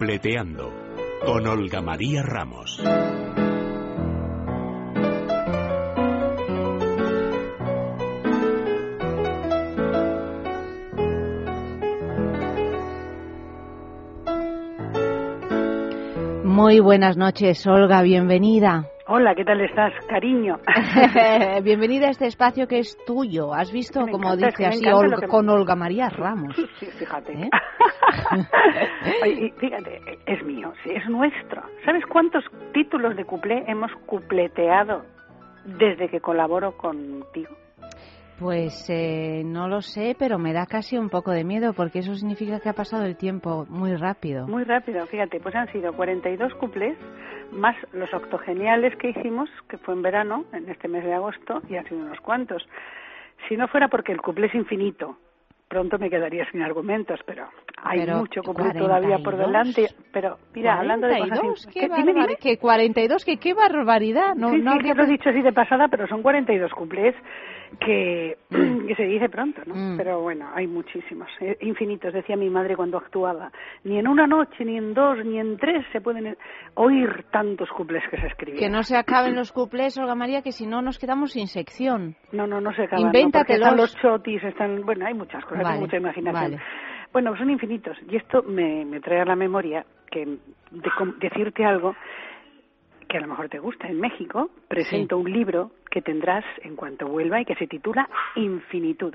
Cupleteando con Olga María Ramos. Muy buenas noches, Olga, bienvenida. Hola, ¿qué tal estás, cariño? bienvenida a este espacio que es tuyo. ¿Has visto, Me como encanta, dice así, Olga- con Olga María Ramos? Sí, fíjate. ¿Eh? Oye, fíjate, es mío, sí, es nuestro. ¿Sabes cuántos títulos de cuplé hemos cupleteado desde que colaboro contigo? Pues eh, no lo sé, pero me da casi un poco de miedo porque eso significa que ha pasado el tiempo muy rápido. Muy rápido, fíjate, pues han sido 42 cuplés más los octogeniales que hicimos, que fue en verano, en este mes de agosto, y han sido unos cuantos. Si no fuera porque el cuplé es infinito, pronto me quedaría sin argumentos, pero hay Pero, mucho cuplé todavía por 42. delante. Pero mira, hablando de cosas... 42, in- qué, ¿Qué? Dime, dime. que 42, que qué barbaridad. No, sí, no sí, habría que lo he dicho así de pasada, pero son 42 cuplés que, que se dice pronto, ¿no? Mm. Pero bueno, hay muchísimos, eh, infinitos, decía mi madre cuando actuaba. Ni en una noche, ni en dos, ni en tres se pueden oír tantos cuplés que se escribían. que no se acaben los cuplés, Olga María, que si no nos quedamos sin sección. No, no, no se acaban. Invéntatelos. ¿no? Están los chotis, están... Bueno, hay muchas cosas, Vale, mucha imaginación. vale. Bueno, son infinitos. Y esto me, me trae a la memoria que de decirte algo que a lo mejor te gusta. En México presento un libro que tendrás en cuanto vuelva y que se titula Infinitud.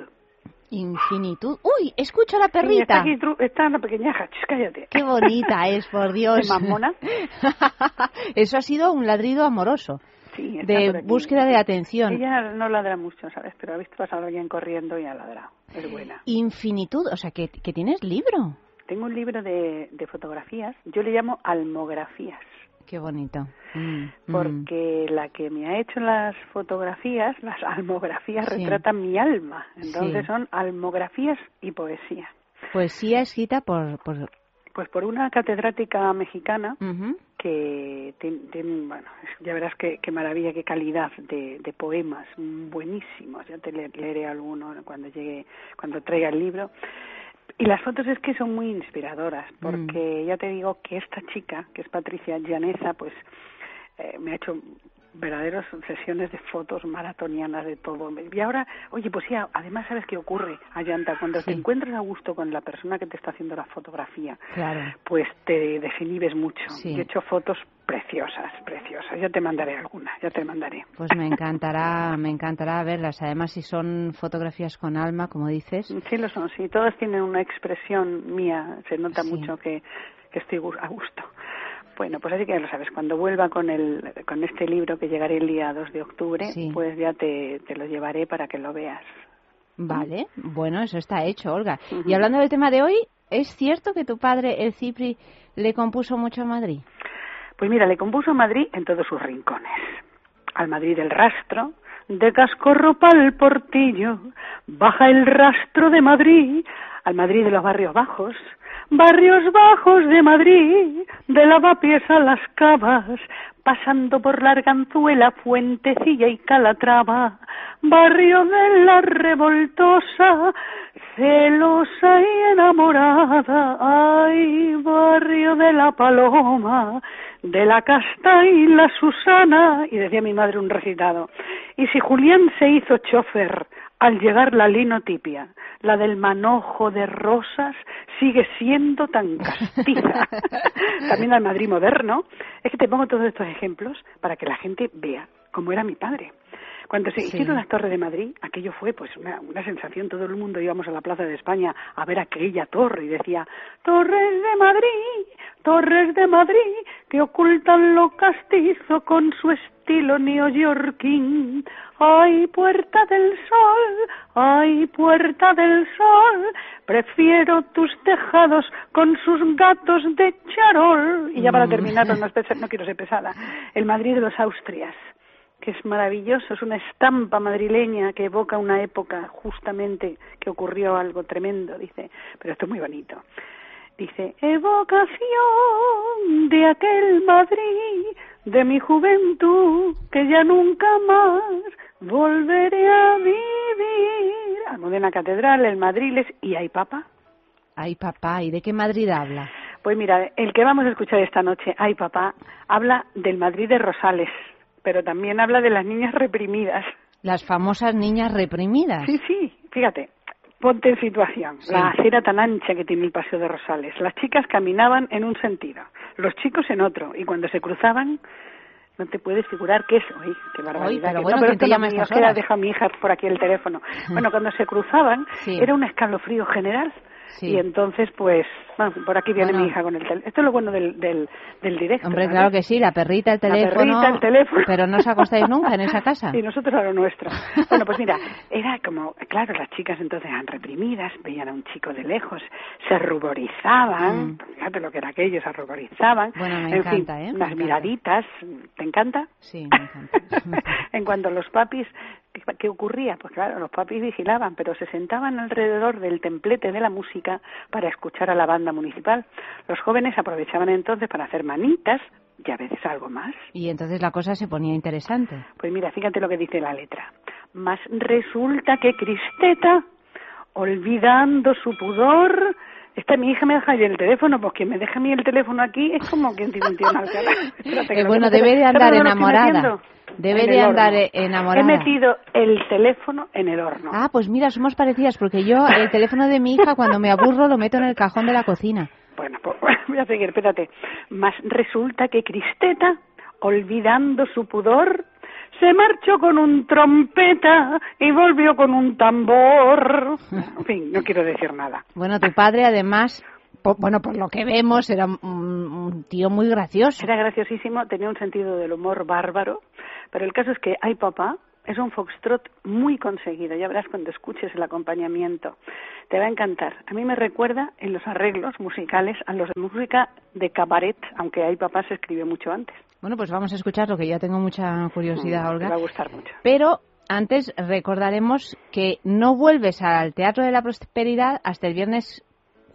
Infinitud. ¡Uy! Escucha la Sí, está, perrita. aquí, está la pequeñaja, cállate. Qué bonita es, por Dios. ¿De mamona? Eso ha sido un ladrido amoroso, Sí, de búsqueda de atención. Ella no ladra mucho, ¿sabes? Pero ha visto pasar a alguien corriendo y ha ladrado. Es buena. Infinitud, o sea, que, que tienes libro. Tengo un libro de, de fotografías, yo le llamo almografías, Qué bonito. Mm, mm. porque la que me ha hecho las fotografías, las almografías, Sí. retratan mi alma. Entonces Sí. son almografías y poesía. Poesía escrita por... por... Pues por una catedrática mexicana que tiene, tiene- bueno, ya verás qué, qué maravilla, qué calidad de, de poemas buenísimos. Ya te le- leeré alguno cuando llegue, cuando traiga el libro. Y las fotos es que son muy inspiradoras, porque ya te digo que esta chica, que es Patricia Llaneza, pues eh, me ha hecho verdaderas sesiones de fotos maratonianas de todo. Y ahora, oye, pues sí, además, ¿sabes qué ocurre, Ayanta? Cuando te encuentras a gusto con la persona que te está haciendo la fotografía, Claro. pues te desinhibes mucho. Sí. Yo he hecho fotos preciosas, preciosas. Ya te mandaré alguna, ya te mandaré. Pues me encantará, me encantará verlas. Además, si son fotografías con alma, como dices. Sí lo son, sí. Todas tienen una expresión mía. Se nota Sí. mucho que, que estoy a gusto. Bueno, pues así que ya lo sabes. Cuando vuelva con el con este libro que llegaré el día 2 de octubre, Sí. pues ya te, te lo llevaré para que lo veas. Vale, bueno, eso está hecho, Olga. Y hablando del tema de hoy, ¿es cierto que tu padre, el Cipri, le compuso mucho a Madrid? Pues mira, le compuso Madrid en todos sus rincones. Al Madrid del rastro, de Cascorro pa'l Portillo, baja el rastro de Madrid, al Madrid de los barrios bajos, barrios bajos de Madrid, de lavapiés a las cavas, pasando por la Arganzuela, Fuentecilla y Calatrava, barrio de la revoltosa, celosa y enamorada, ay, barrio de la paloma, de la casta y la Susana, y decía mi madre un recitado, y si Julián se hizo chofer al llegar la linotipia, la del manojo de rosas sigue siendo tan castiza. También al Madrid moderno. Es que te pongo todos estos ejemplos para que la gente vea cómo era mi padre. Cuando se Sí. hicieron las Torres de Madrid, aquello fue pues una, una sensación. Todo el mundo íbamos a la Plaza de España a ver aquella torre y decía, Torres de Madrid, Torres de Madrid, que ocultan lo castizo con su estilo neoyorquín. Ay, puerta del sol, ay, puerta del sol, prefiero tus tejados con sus gatos de charol. Y ya para Mm. terminar, no, no quiero ser pesada, el Madrid de los Austrias que es maravilloso, es una estampa madrileña que evoca una época justamente que ocurrió algo tremendo, dice, pero esto es muy bonito. Dice, evocación de aquel Madrid, de mi juventud, que ya nunca más volveré a vivir. Almudena Catedral, el Madriles, ¿y hay papa? Ay, papá, ¿y de qué Madrid habla? Pues mira, el que vamos a escuchar esta noche, ay papá, habla del Madrid de Rosales, pero también habla de las niñas reprimidas. Las famosas niñas reprimidas. Sí, sí, fíjate, ponte en situación. Sí. La acera tan ancha que tiene el Paseo de Rosales. Las chicas caminaban en un sentido, los chicos en otro, y cuando se cruzaban, no te puedes figurar qué es. Uy, qué barbaridad. pero que- bueno, no, pero ¿quién te llama estas horas? deja mi hija por aquí el teléfono. Bueno, cuando se cruzaban, Sí. era un escalofrío general. Sí. Y entonces, pues, bueno, por aquí viene Bueno. mi hija con el teléfono. Esto es lo bueno del, del, del directo. Hombre, ¿vale? claro que sí, la perrita, el La teléfono. perrita, el teléfono. Pero no os acostáis nunca en esa casa. Y nosotros a lo nuestro. Bueno, pues mira, era como, claro, las chicas entonces eran reprimidas, veían a un chico de lejos, se ruborizaban, Mm. fíjate lo que era aquello, se ruborizaban. Bueno, me en encanta, fin, ¿eh? Me Unas encanta. miraditas, ¿te encanta? Sí, me encanta. en cuanto a los papis, ¿qué, ocurría? Pues claro, los papis vigilaban, pero se sentaban alrededor del templete de la música para escuchar a la banda municipal. Los jóvenes aprovechaban entonces para hacer manitas y a veces algo más. Y entonces la cosa se ponía interesante. Pues mira, fíjate lo que dice la letra. Mas resulta que Cristeta, olvidando su pudor, esta mi hija me deja ahí el teléfono, pues quien me deja a mí el teléfono aquí es como quien tiene un tío en. Espérate, Eh, bueno, debe de ¿sabes andar enamorada. Debe En de andar horno. eh, enamorada. He metido el teléfono en el horno. Ah, pues mira, somos parecidas porque yo el teléfono de mi hija cuando me aburro lo meto en el cajón de la cocina. Bueno, pues voy a seguir, espérate. Mas resulta que Cristeta, olvidando su pudor, se marchó con un trompeta y volvió con un tambor. En fin, no quiero decir nada. Bueno, tu padre además, bueno, por lo que vemos, era un, un tío muy gracioso. Era graciosísimo, tenía un sentido del humor bárbaro, pero el caso es que Ay Papá es un foxtrot muy conseguido, ya verás cuando escuches el acompañamiento. Te va a encantar. A mí me recuerda en los arreglos musicales a los de música de cabaret, aunque Ay Papá se escribió mucho antes. Bueno, pues vamos a escucharlo, que ya tengo mucha curiosidad, Mm, Olga. va a gustar mucho. Pero antes recordaremos que no vuelves al Teatro de la Prosperidad hasta el viernes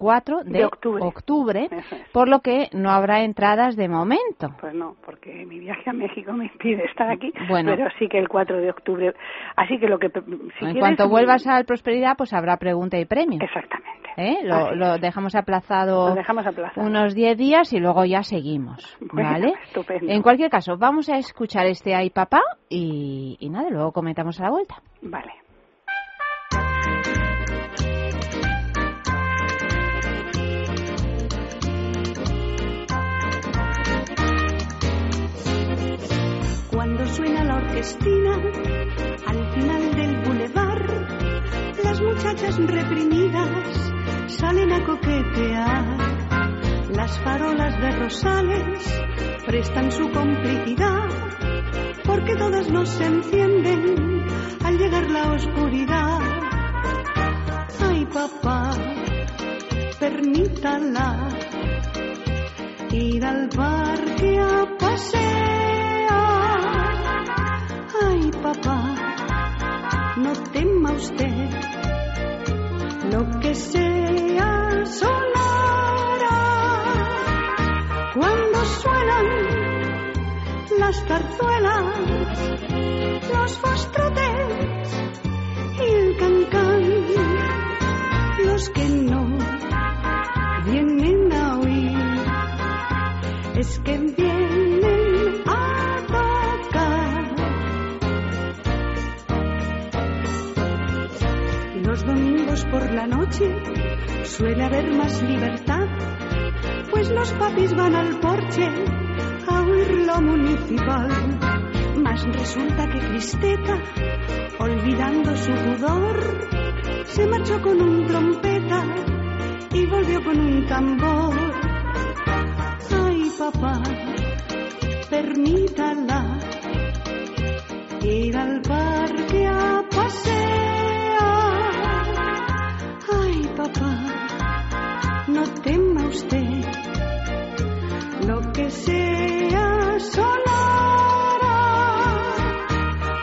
4 de, De octubre. Eso es. por lo que no habrá entradas de momento. Pues no, porque mi viaje a México me impide estar aquí, Bueno. pero sí que el 4 de octubre. Así que lo que... Si en quieres, cuanto vuelvas al Prosperidad, pues habrá pregunta y premio. Exactamente. ¿eh? Lo, lo dejamos aplazado Lo dejamos aplazado. unos 10 días y luego ya seguimos, Bueno, ¿vale? estupendo. En cualquier caso, vamos a escuchar este Ay Papá y, y nada, luego comentamos a la vuelta. Vale. Suena la orquestina al final del bulevar, las muchachas reprimidas salen a coquetear. Las farolas de Rosales prestan su complicidad, porque todas no se encienden al llegar la oscuridad. Ay, papá, permítala ir al parque a pasear. Usted lo que sea sonará. Cuando suenan las zarzuelas, los fostrotes y el cancán, los que no vienen a oír es que suele haber más libertad, pues los papis van al porche a oír lo municipal. Mas resulta que Cristeta, olvidando su pudor, se marchó con un trompeta y volvió con un tambor. Ay, papá, permítala ir al parque a no tema usted lo que sea sonará.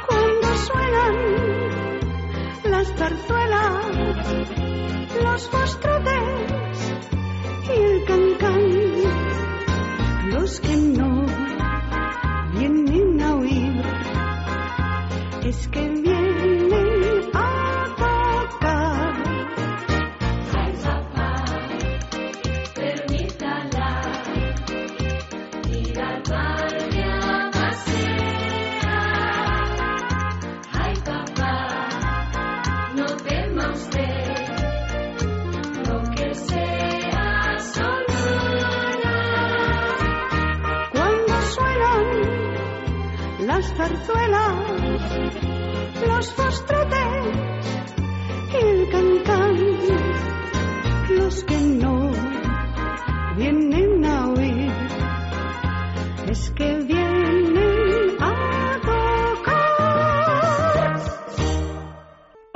Cuando suenan las zarzuelas, los fostrotes y el cancán, los que no vienen a oír, es que zarzuelas, los fostrotes y el los que no vienen a oír, es que vienen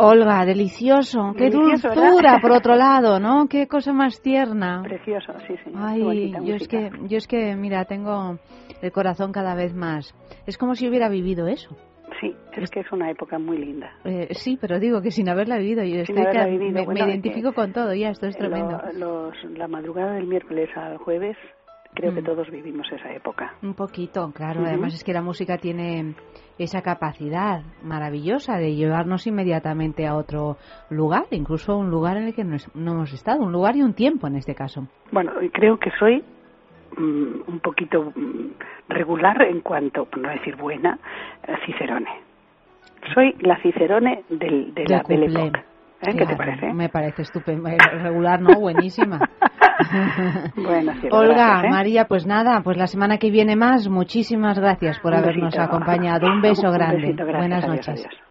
Olga, delicioso. Qué Delicioso, dulzura, ¿verdad? por otro lado, ¿no? Qué cosa más tierna. Precioso, sí, sí. Ay, bonita yo es que, yo es que, mira, tengo el corazón cada vez más. Es como si hubiera vivido eso. Sí, es que es una época muy linda. Eh, sí, pero digo que sin haberla vivido, yo estoy haberla que- vivido, me, bueno, identifico con todo, ya, esto es Lo- tremendo. los- la madrugada del miércoles al jueves, creo que Mm. todos vivimos esa época. Un poquito, claro. Además es que la música tiene esa capacidad maravillosa de llevarnos inmediatamente a otro lugar, incluso un lugar en el que no, es- no hemos estado, un lugar y un tiempo en este caso. Bueno, creo que soy mm, un poquito mm, regular en cuanto, por no decir buena, eh, Cicerone. Soy la Cicerone del, de Del la Belle. ¿Eh? ¿Qué te Claro, parece? Me parece estupendo. Eh, Regular, ¿no? Buenísima. bueno, Olga, gracias, ¿eh? María, pues nada, pues la semana que viene más, muchísimas gracias por Un habernos besito. acompañado. Un beso Un grande. besito, gracias. Buenas Adiós, noches. adiós.